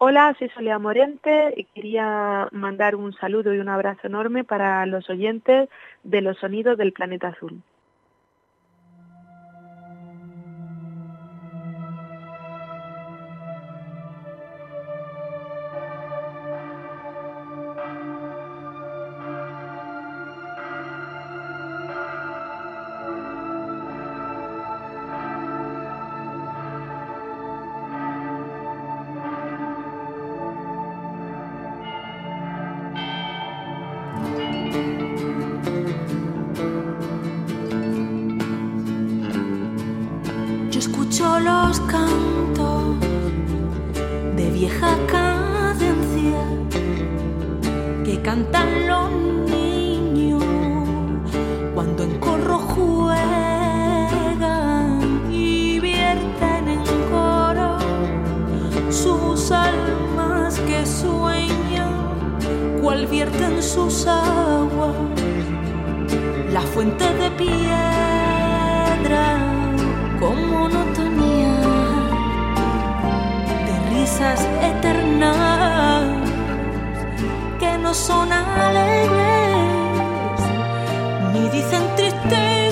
Hola, soy Soledad Morente y quería mandar un saludo y un abrazo enorme para los oyentes de los sonidos del planeta azul. fuente de piedra con monotonía de risas eternas que no son alegres ni dicen tristeza.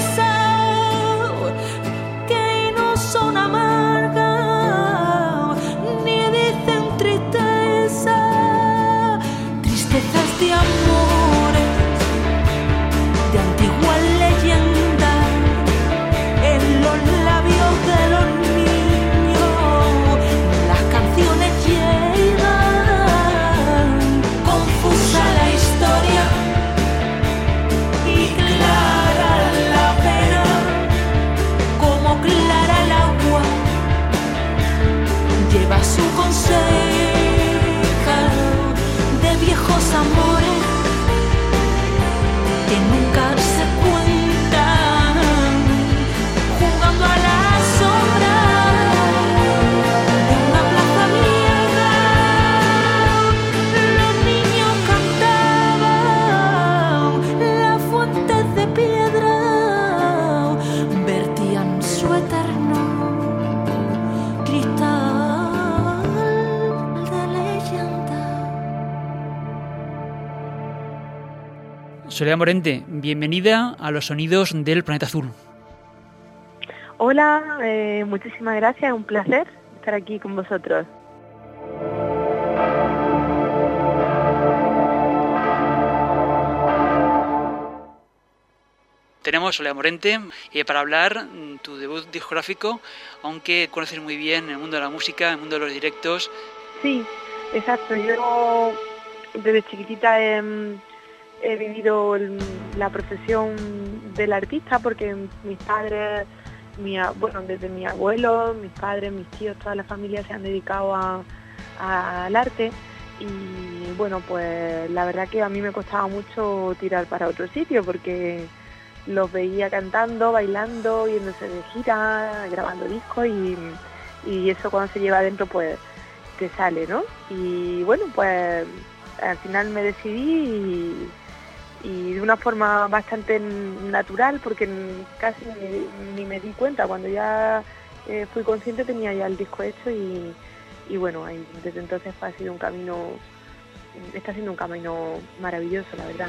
Soledad Morente, bienvenida a los sonidos del planeta azul. Hola, eh, muchísimas gracias, un placer estar aquí con vosotros. Tenemos Soledad Morente eh, para hablar mm, tu debut discográfico, aunque conoces muy bien el mundo de la música, el mundo de los directos. Sí, exacto. Yo desde chiquitita he he vivido la profesión del artista porque mis padres, mi, bueno, desde mi abuelo, mis padres, mis tíos, toda la familia se han dedicado al arte y bueno, pues la verdad que a mí me costaba mucho tirar para otro sitio porque los veía cantando, bailando, yéndose de gira, grabando discos y, y eso cuando se lleva adentro pues te sale, ¿no? Y bueno, pues al final me decidí y y de una forma bastante natural porque casi ni, me di cuenta, cuando ya eh, fui consciente tenía ya el disco hecho y, bueno, desde entonces ha sido un camino, está siendo un camino maravilloso, la verdad.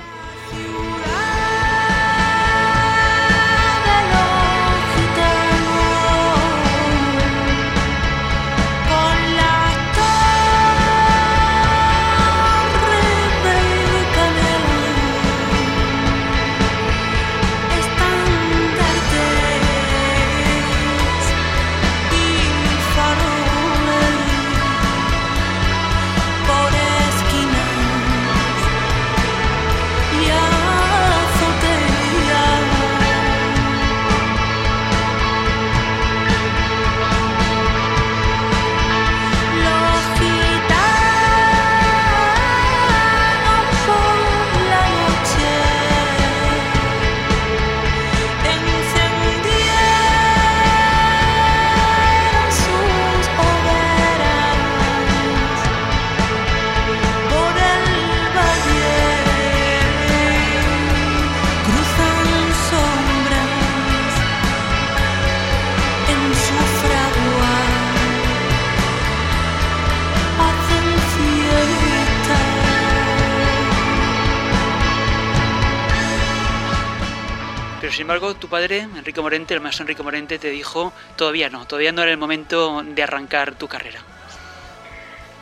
Embargo, tu padre, Enrique Morente, el maestro Enrique Morente, te dijo, todavía no, todavía no era el momento de arrancar tu carrera.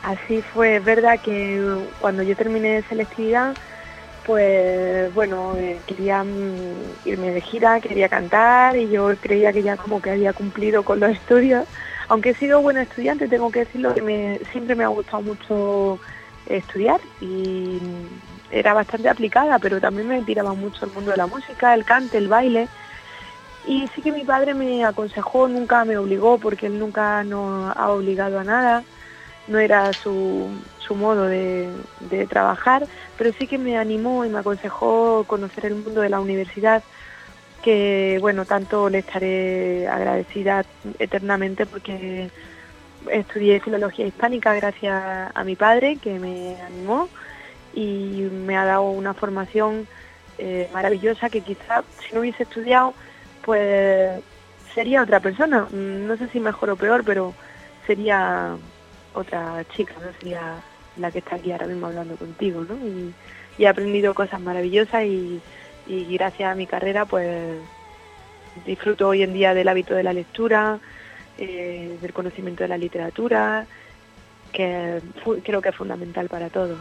Así fue, es verdad que cuando yo terminé selectividad, pues bueno, eh, quería mm, irme de gira, quería cantar y yo creía que ya como que había cumplido con los estudios. Aunque he sido buena estudiante, tengo que decirlo que me, siempre me ha gustado mucho estudiar y era bastante aplicada, pero también me tiraba mucho el mundo de la música, el cante, el baile. Y sí que mi padre me aconsejó, nunca me obligó, porque él nunca nos ha obligado a nada, no era su, su modo de, de, trabajar, pero sí que me animó y me aconsejó conocer el mundo de la universidad, que bueno, tanto le estaré agradecida eternamente porque estudié filología hispánica gracias a mi padre que me animó y me ha dado una formación eh, maravillosa que quizá si no hubiese estudiado pues sería otra persona, no sé si mejor o peor, pero sería otra chica, no sería la que está aquí ahora mismo hablando contigo, ¿no? Y, he aprendido cosas maravillosas y, gracias a mi carrera pues disfruto hoy en día del hábito de la lectura, eh, del conocimiento de la literatura, que creo que es fundamental para todo.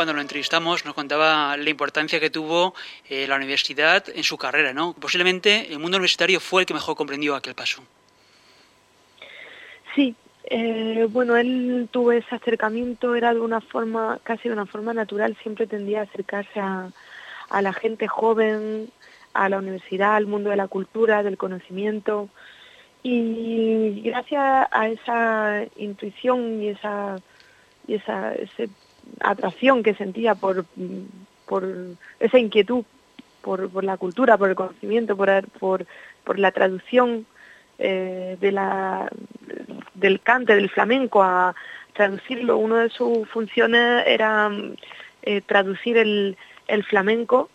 Cuando lo entrevistamos nos contaba la importancia que tuvo eh, la universidad en su carrera, ¿no? Posiblemente el mundo universitario fue el que mejor comprendió aquel paso. Sí, eh, bueno, él tuvo ese acercamiento, era de una forma, casi de una forma natural, siempre tendía a acercarse a, a la gente joven, a la universidad, al mundo de la cultura, del conocimiento. Y gracias a esa intuición y esa, y esa, ese atracción que sentía por, por esa inquietud por, por, la cultura, por el conocimiento, por, por, la traducción eh, de la, del cante, del flamenco, a traducirlo. Una de sus funciones era eh, traducir el, el flamenco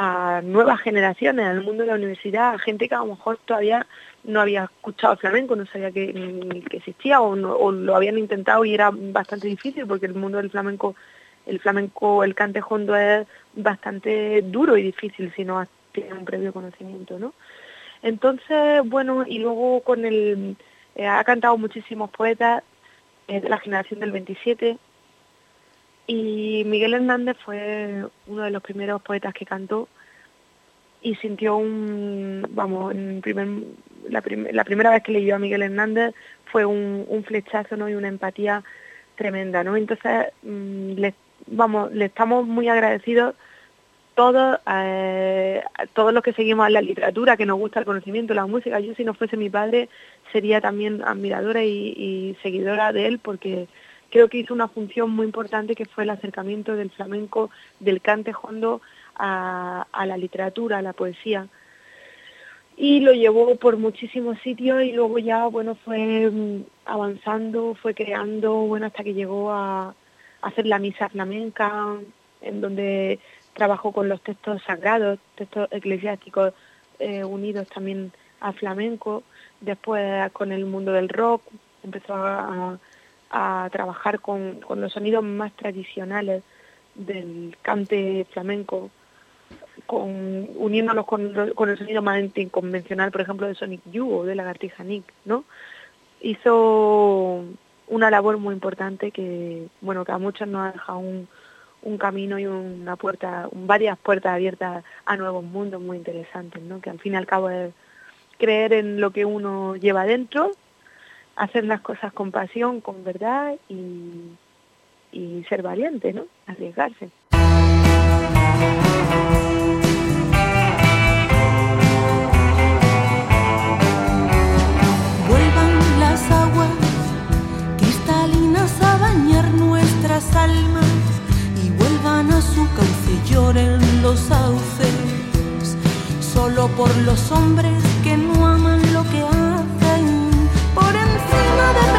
a nuevas generaciones, al mundo de la universidad, a gente que a lo mejor todavía no había escuchado flamenco, no sabía que, existía o, o, lo habían intentado y era bastante difícil porque el mundo del flamenco, el flamenco, el cante hondo es bastante duro y difícil si no tiene un previo conocimiento, ¿no? Entonces, bueno, y luego con el, eh, ha cantado muchísimos poetas eh, de la generación del 27 y Miguel Hernández fue uno de los primeros poetas que cantó y sintió un, vamos, en primer, la, primera vez que leyó a Miguel Hernández fue un, un flechazo ¿no? y una empatía tremenda, ¿no? Entonces, mmm, le, vamos, le estamos muy agradecidos todos, eh, todos los que seguimos la literatura, que nos gusta el conocimiento, la música. Yo si no fuese mi padre sería también admiradora y seguidora de él porque creo que hizo una función muy importante que fue el acercamiento del flamenco, del cante hondo a, la literatura, a la poesía. Y lo llevó por muchísimos sitios y luego ya bueno fue mm, avanzando fue creando bueno hasta que llegó a, hacer la misa flamenca en donde trabajó con los textos sagrados textos eclesiásticos eh, unidos también a flamenco después con el mundo del rock empezó a, a trabajar con, con los sonidos más tradicionales del cante flamenco con, uniéndolos con, con, el sonido más inconvencional, por ejemplo, de Sonic Yu o de Lagartija Nick, ¿no? Hizo una labor muy importante que, bueno, que a muchos nos ha dejado un, un camino y una puerta, varias puertas abiertas a nuevos mundos muy interesantes, ¿no? Que al fin y al cabo es creer en lo que uno lleva dentro, hacer las cosas con pasión, con verdad y, y ser valiente, ¿no? Arriesgarse. almas y vuelvan a su cauce lloren los sauces, solo por los hombres que no aman lo que hacen, everything I've ever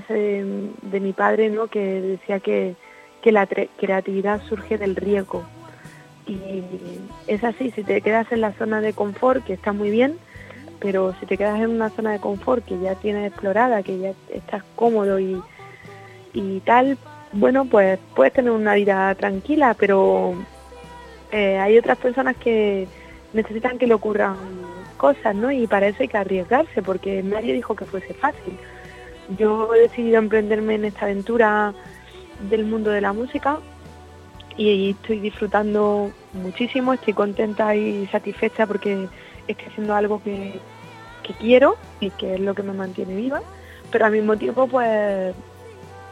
de, mi padre ¿no? que decía que, que la creatividad surge del riesgo. Y es así, si te quedas en la zona de confort, que está muy bien, pero si te quedas en una zona de confort que ya tienes explorada, que ya estás cómodo y, y tal, bueno, pues puedes tener una vida tranquila, pero eh, hay otras personas que necesitan que le ocurran cosas, ¿no? Y hay que arriesgarse, porque nadie dijo que fuese fácil. Yo he decidido emprenderme en esta aventura del mundo de la música y estoy disfrutando muchísimo, estoy contenta y satisfecha porque estoy haciendo algo que, que quiero y que es lo que me mantiene viva, pero al mismo tiempo pues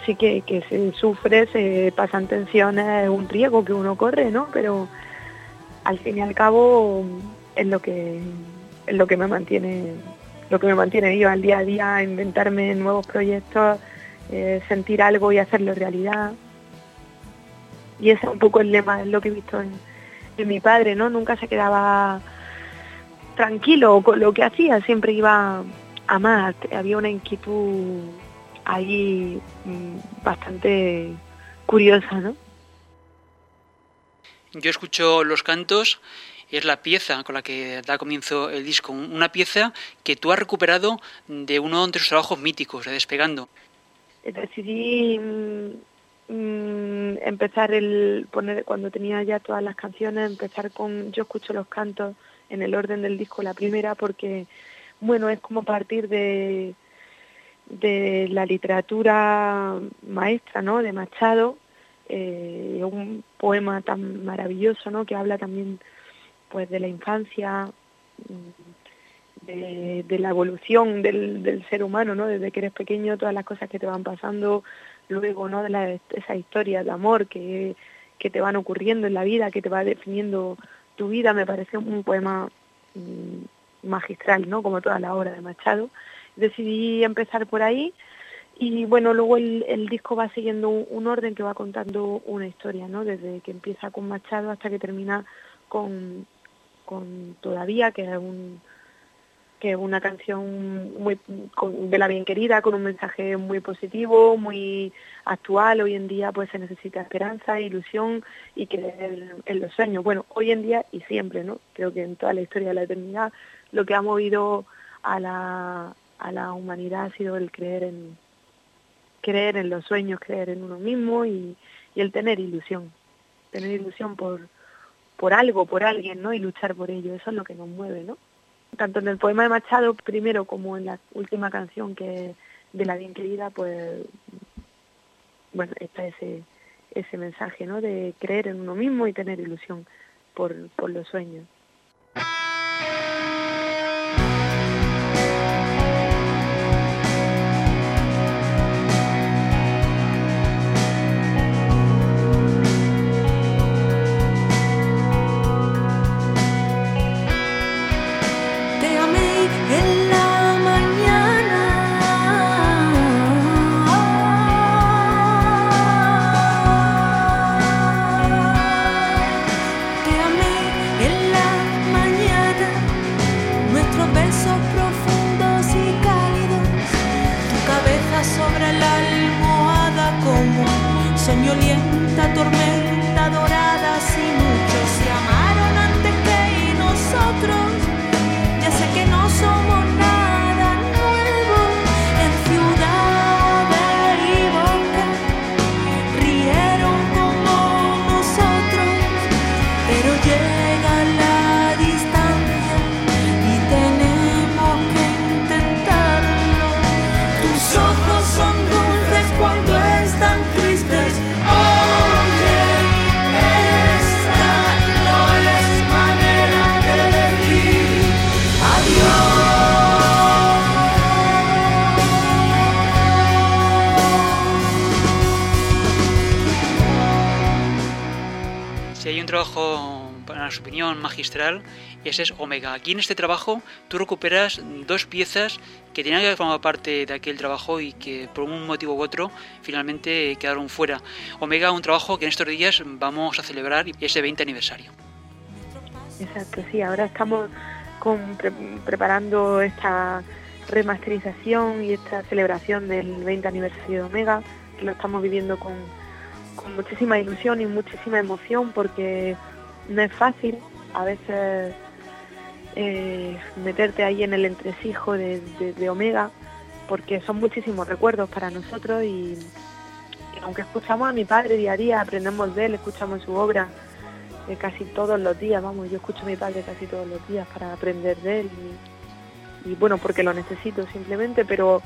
sí que, se sufre, se pasan tensiones, es un riesgo que uno corre, ¿no? Pero al fin y al cabo es lo que es lo que me mantiene lo que me mantiene viva el día a día, inventarme nuevos proyectos, eh, sentir algo y hacerlo realidad. Y ese es un poco el lema, es lo que he visto en, en mi padre, ¿no? Nunca se quedaba tranquilo con lo que hacía, siempre iba a más, había una inquietud ahí mm, bastante curiosa, ¿no? Yo escucho los cantos es la pieza con la que da comienzo el disco, una pieza que tú has recuperado de uno de tus trabajos míticos, de Despegando. decidí mm, mm, empezar el poner cuando tenía ya todas las canciones empezar con yo escucho los cantos en el orden del disco la primera porque bueno es como partir de de la literatura maestra no de Machado eh, un poema tan maravilloso no que habla también pues de la infancia mm, de, la evolución del, ser humano, ¿no? Desde que eres pequeño, todas las cosas que te van pasando, luego, ¿no? De la, esa historia de amor que, que te van ocurriendo en la vida, que te va definiendo tu vida, me parece un poema mmm, magistral, ¿no? Como toda la obra de Machado. Decidí empezar por ahí y bueno, luego el, disco va siguiendo un, orden que va contando una historia, ¿no? Desde que empieza con Machado hasta que termina con, con Todavía, que es un que una canción muy con, de la bien querida, con un mensaje muy positivo, muy actual. Hoy en día pues se necesita esperanza, ilusión y creer en los sueños. Bueno, hoy en día y siempre, ¿no? Creo que en toda la historia de la eternidad lo que ha movido a la, a la humanidad ha sido el creer en creer en los sueños, creer en uno mismo y el tener ilusión, tener ilusión por, por algo, por alguien, ¿no? Y luchar por ello, eso es lo que nos mueve, ¿no? tanto en el poema de Machado primero como en la última canción que de la bien querida pues bueno está ese ese mensaje no de creer en uno mismo y tener ilusión por, por los sueños magistral, ese es Omega. Aquí en este trabajo tú recuperas dos piezas que tenían que formar parte de aquel trabajo y que por un motivo u otro finalmente quedaron fuera. Omega, un trabajo que en estos días vamos a celebrar ese 20 aniversario. Exacto, sí, ahora estamos preparando esta remasterización y esta celebración del 20 aniversario de Omega, que lo estamos viviendo con, muchísima ilusión y muchísima emoción porque no es fácil a veces eh, meterte ahí en el entresijo de, Omega, porque son muchísimos recuerdos para nosotros y, aunque escuchamos a mi padre día a día, aprendemos de él, escuchamos su obra eh, casi todos los días, vamos, yo escucho a mi padre casi todos los días para aprender de él y, bueno, porque lo necesito simplemente, pero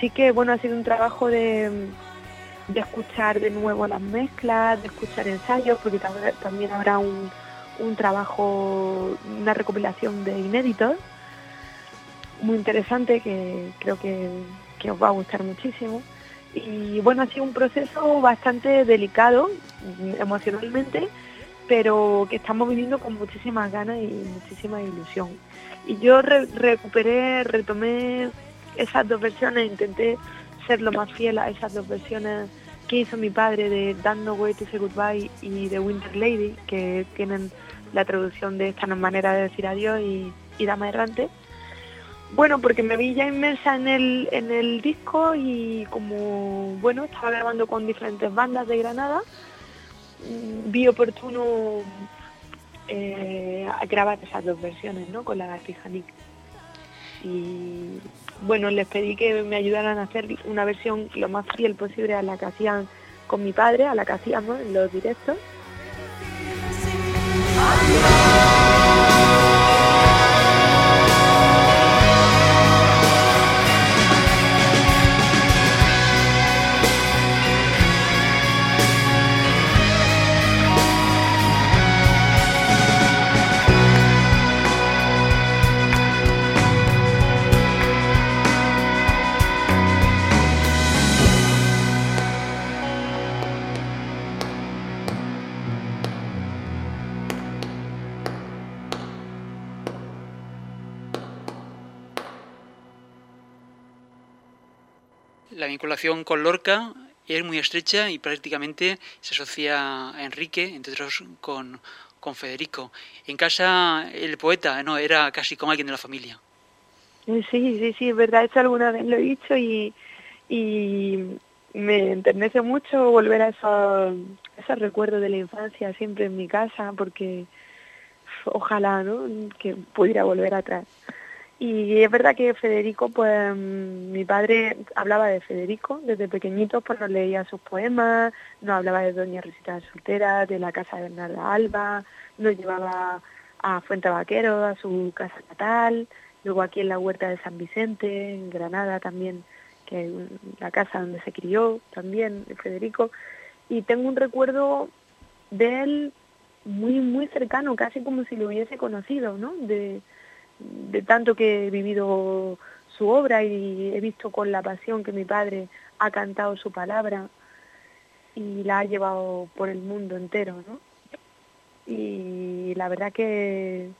sí que bueno, ha sido un trabajo de, de escuchar de nuevo las mezclas, de escuchar ensayos, porque también habrá un un trabajo, una recopilación de inéditos muy interesante que creo que, os va a gustar muchísimo. Y bueno, ha sido un proceso bastante delicado emocionalmente, pero que estamos viviendo con muchísimas ganas y muchísima ilusión. Y yo recuperé, retomé esas dos versiones, intenté ser lo más fiel a esas dos versiones que hizo mi padre de Dando No Way to Say Goodbye y de Winter Lady, que tienen la traducción de esta manera de decir adiós y, Dama Errante. Bueno, porque me vi ya inmersa en el, en el disco y como, bueno, estaba grabando con diferentes bandas de Granada, mm, vi oportuno eh, grabar esas dos versiones, ¿no? Con la García Nick. Y bueno, les pedí que me ayudaran a hacer una versión lo más fiel posible a la que hacían con mi padre, a la que hacíamos en los directos. Amen. Con Lorca es muy estrecha y prácticamente se asocia a Enrique, entre otros con, con Federico. En casa el poeta no era casi como alguien de la familia. Sí, sí, sí, es verdad, eso alguna vez lo he dicho y, y me enternece mucho volver a esos, esos recuerdos de la infancia siempre en mi casa porque ojalá ¿no? que pudiera volver atrás. Y es verdad que Federico, pues mi padre hablaba de Federico desde pequeñito, pues nos leía sus poemas, nos hablaba de Doña Rosita Soltera, de la casa de Bernarda Alba, nos llevaba a Fuente Vaquero, a su casa natal, luego aquí en la huerta de San Vicente, en Granada también, que es la casa donde se crió también Federico, y tengo un recuerdo de él muy, muy cercano, casi como si lo hubiese conocido, ¿no? De, de tanto que he vivido su obra y he visto con la pasión que mi padre ha cantado su palabra y la ha llevado por el mundo entero, ¿no? Y la verdad que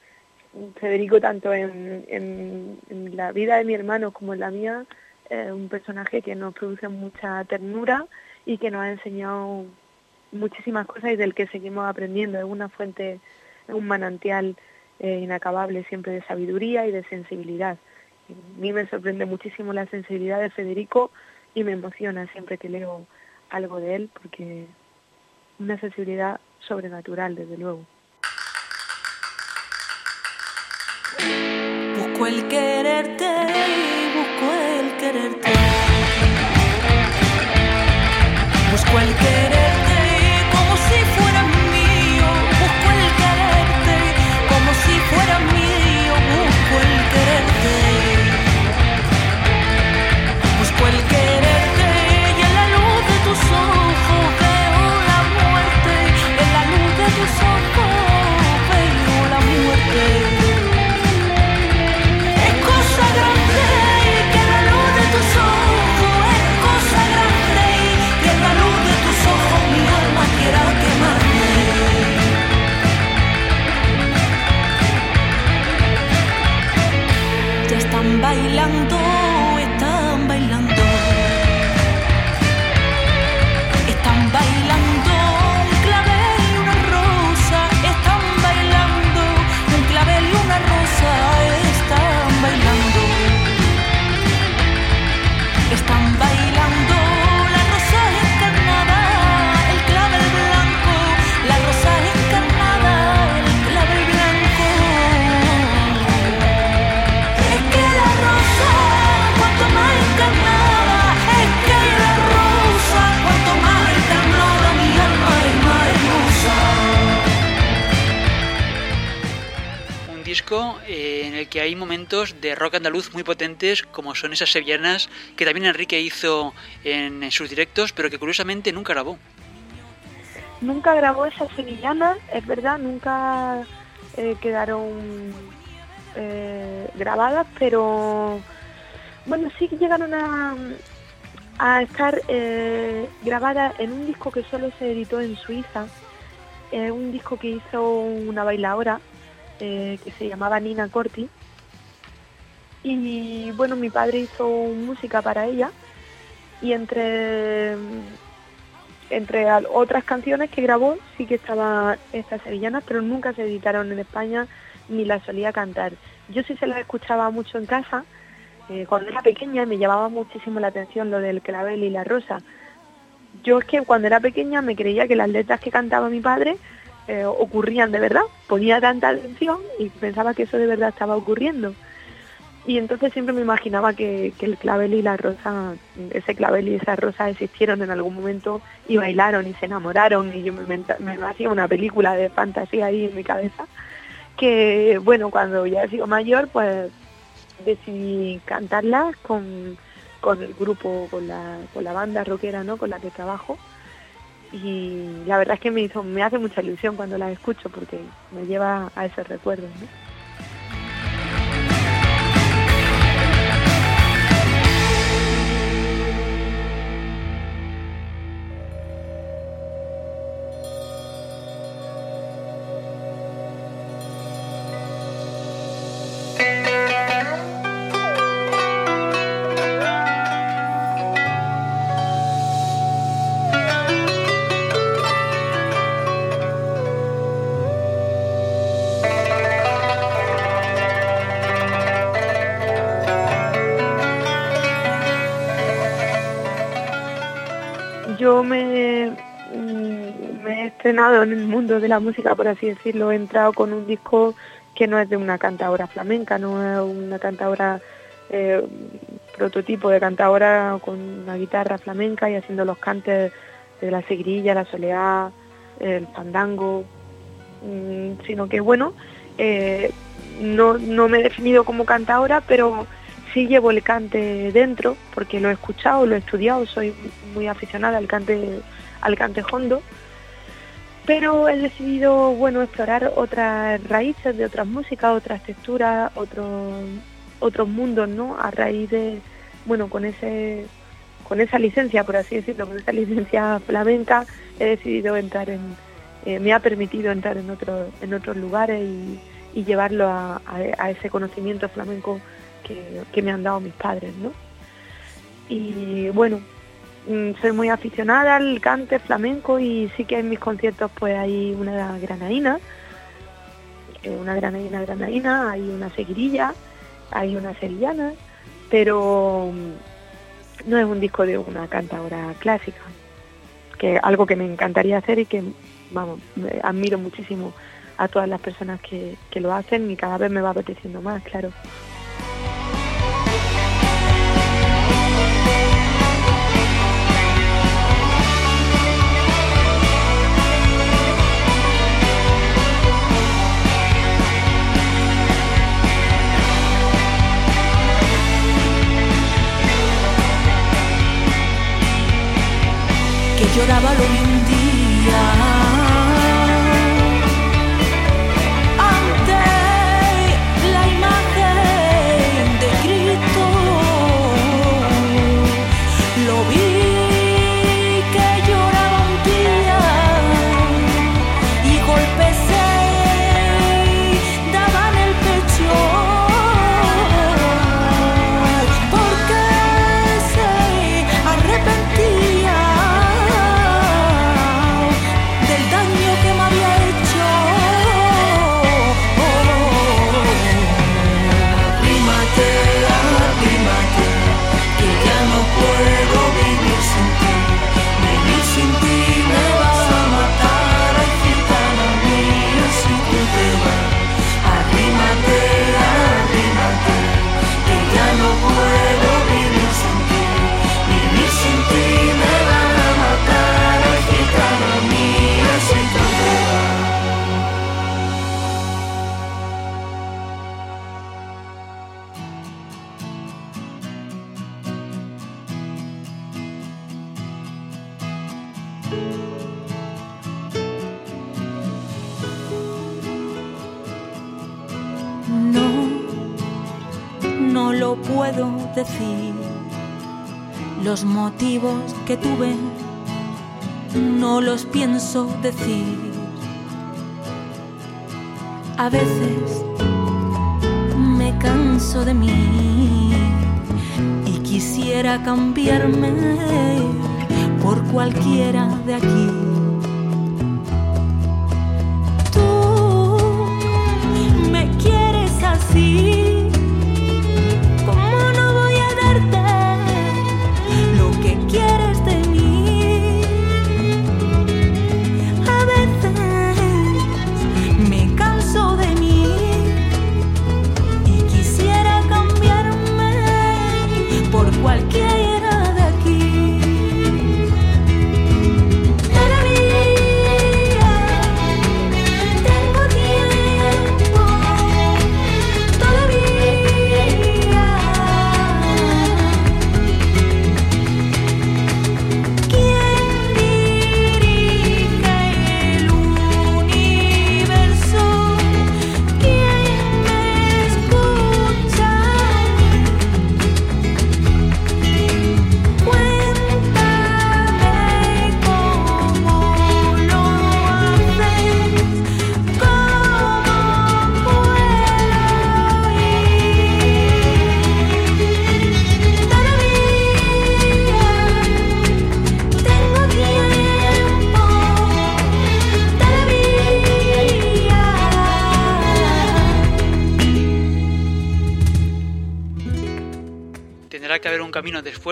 Federico, tanto en, en, la vida de mi hermano como en la mía, es un personaje que nos produce mucha ternura y que nos ha enseñado muchísimas cosas y del que seguimos aprendiendo. Es una fuente, es un manantial eh, inacabable siempre de sabiduría y de sensibilidad. A mí me sorprende muchísimo la sensibilidad de Federico y me emociona siempre que leo algo de él porque una sensibilidad sobrenatural, desde luego. Busco el quererte, busco el quererte. Busco el quererte. 三百两多。Eh, en el que hay momentos de rock andaluz muy potentes, como son esas sevillanas que también Enrique hizo en, sus directos, pero que curiosamente nunca grabó. Nunca grabó esas sevillanas, es verdad, nunca eh, quedaron eh, grabadas, pero bueno, sí que llegaron a, estar grabadas en un disco que solo se editó en Suiza, un disco que hizo una bailadora eh, que se llamaba Nina Corti. Y bueno, mi padre hizo música para ella y entre entre otras canciones que grabó sí que estaba estas sevillanas, pero nunca se editaron en España ni las solía cantar. Yo sí se las escuchaba mucho en casa, eh, cuando era pequeña me llamaba muchísimo la atención lo del clavel y la rosa. Yo es que cuando era pequeña me creía que las letras que cantaba mi padre eh, ocurrían de verdad. Ponía tanta atención y pensaba que eso de verdad estaba ocurriendo. Y entonces siempre me imaginaba que, el clavel y la rosa, ese clavel y esa rosa existieron en algún momento y bailaron y se enamoraron y yo me, hacía una película de fantasía ahí en mi cabeza que bueno, cuando ya he sido mayor pues decidí cantarlas con, con el grupo, con la, con la banda rockera ¿no? con la que trabajo y la verdad es que me hizo, me hace mucha ilusión cuando la escucho porque me lleva a esos recuerdos. En el mundo de la música, por así decirlo, he entrado con un disco que no es de una cantadora flamenca, no es una cantadora eh, prototipo de cantadora con una guitarra flamenca y haciendo los cantes de la seguirilla, la soleá, el fandango, mm, sino que bueno, eh, no, no me he definido como cantadora, pero sí llevo el cante dentro, porque lo he escuchado, lo he estudiado, soy muy aficionada al cante, al cante hondo pero he decidido bueno explorar otras raíces de otras músicas, otras texturas, otros otros mundos, ¿no? A raíz de bueno con ese con esa licencia, por así decirlo, con esa licencia flamenca, he decidido entrar en, eh, me ha permitido entrar en otros en otros lugares y, llevarlo a, ese conocimiento flamenco que, que me han dado mis padres, ¿no? Y bueno, soy muy aficionada al cante flamenco y sí que en mis conciertos pues hay una granadina, eh, una granadina granadina, hay una seguirilla, hay una sevillana, pero mm, no es un disco de una cantadora clásica, que algo que me encantaría hacer y que vamos, admiro muchísimo a todas las personas que, que lo hacen y cada vez me va apeteciendo más, claro. Lloraba lo de que tuve no los pienso decir. A veces me canso de mí y quisiera cambiarme por cualquiera de aquí.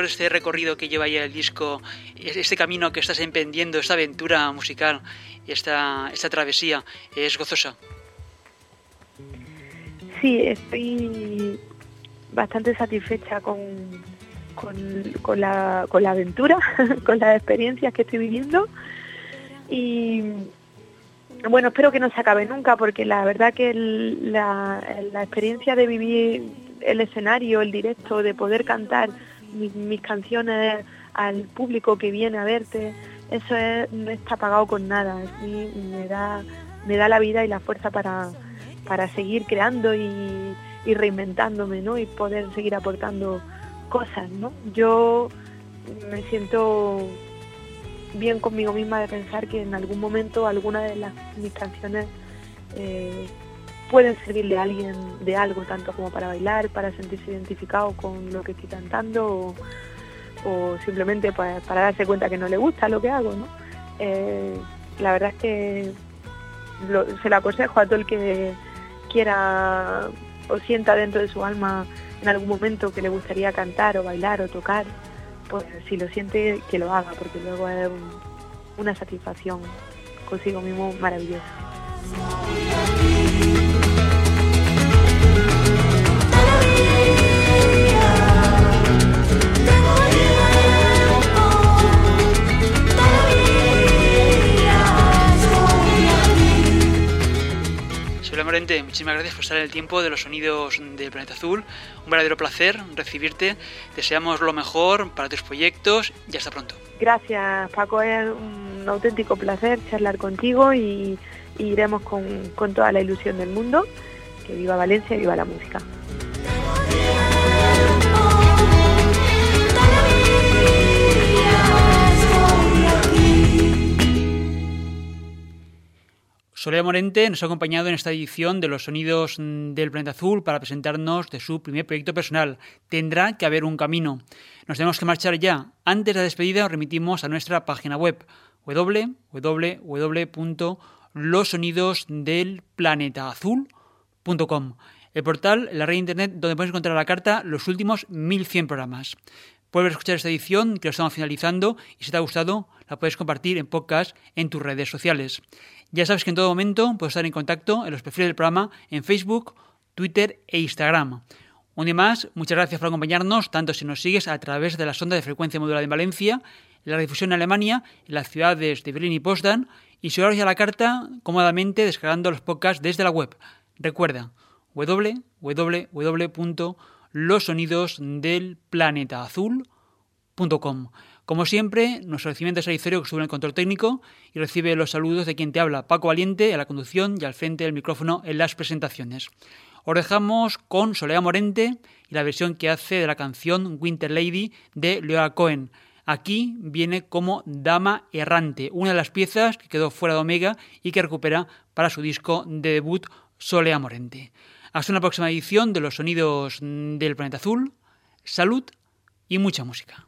Este recorrido que lleva ya el disco, este camino que estás emprendiendo, esta aventura musical, esta, esta travesía, es gozosa. Sí, estoy bastante satisfecha con, con, la, con la aventura, con las experiencias que estoy viviendo y bueno, espero que no se acabe nunca porque la verdad que la, la experiencia de vivir el escenario, el directo, de poder cantar mis, canciones al público que viene a verte, eso no está pagado con nada, me da, me da la vida y la fuerza para, para seguir creando y, reinventándome, ¿no? Y poder seguir aportando cosas, ¿no? Yo me siento bien conmigo misma de pensar que en algún momento alguna de las, mis canciones eh, pueden servirle a alguien de algo, tanto como para bailar, para sentirse identificado con lo que estoy cantando o, simplemente para, darse cuenta que no le gusta lo que hago. Eh, la verdad es que se lo aconsejo a todo el que quiera o sienta dentro de su alma en algún momento que le gustaría cantar o bailar o tocar, pues si lo siente que lo haga, porque luego es una satisfacción consigo mismo maravillosa. Muchísimas gracias por estar en el tiempo de los sonidos del Planeta Azul. Un verdadero placer recibirte. Deseamos lo mejor para tus proyectos y hasta pronto. Gracias, Paco. Es un auténtico placer charlar contigo y, iremos con, con toda la ilusión del mundo. Que viva Valencia y viva la música. Soledad Morente nos ha acompañado en esta edición de Los Sonidos del Planeta Azul para presentarnos de su primer proyecto personal. Tendrá que haber un camino. Nos tenemos que marchar ya. Antes de la despedida remitimos a nuestra página web www.losonidosdelplanetaazul.com El portal, la red internet donde puedes encontrar la carta los últimos 1100 programas. Puedes escuchar esta edición que lo estamos finalizando y si te ha gustado la puedes compartir en podcast en tus redes sociales. Ya sabes que en todo momento puedes estar en contacto en los perfiles del programa en Facebook, Twitter e Instagram. Un día más, muchas gracias por acompañarnos, tanto si nos sigues a través de la sonda de frecuencia modulada en Valencia, en la difusión en Alemania, en las ciudades de Berlín y Potsdam, y si ahora a la carta cómodamente descargando los podcasts desde la web. Recuerda www.losonidosdelplanetaazul.com. Como siempre, nuestro recibimiento es Alicerio, que estuvo en el control técnico y recibe los saludos de quien te habla, Paco Valiente, a la conducción y al frente del micrófono en las presentaciones. Os dejamos con Soledad Morente y la versión que hace de la canción Winter Lady de Leora Cohen. Aquí viene como Dama Errante, una de las piezas que quedó fuera de Omega y que recupera para su disco de debut Solea Morente. Hasta una próxima edición de los sonidos del planeta azul. Salud y mucha música.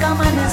Tiene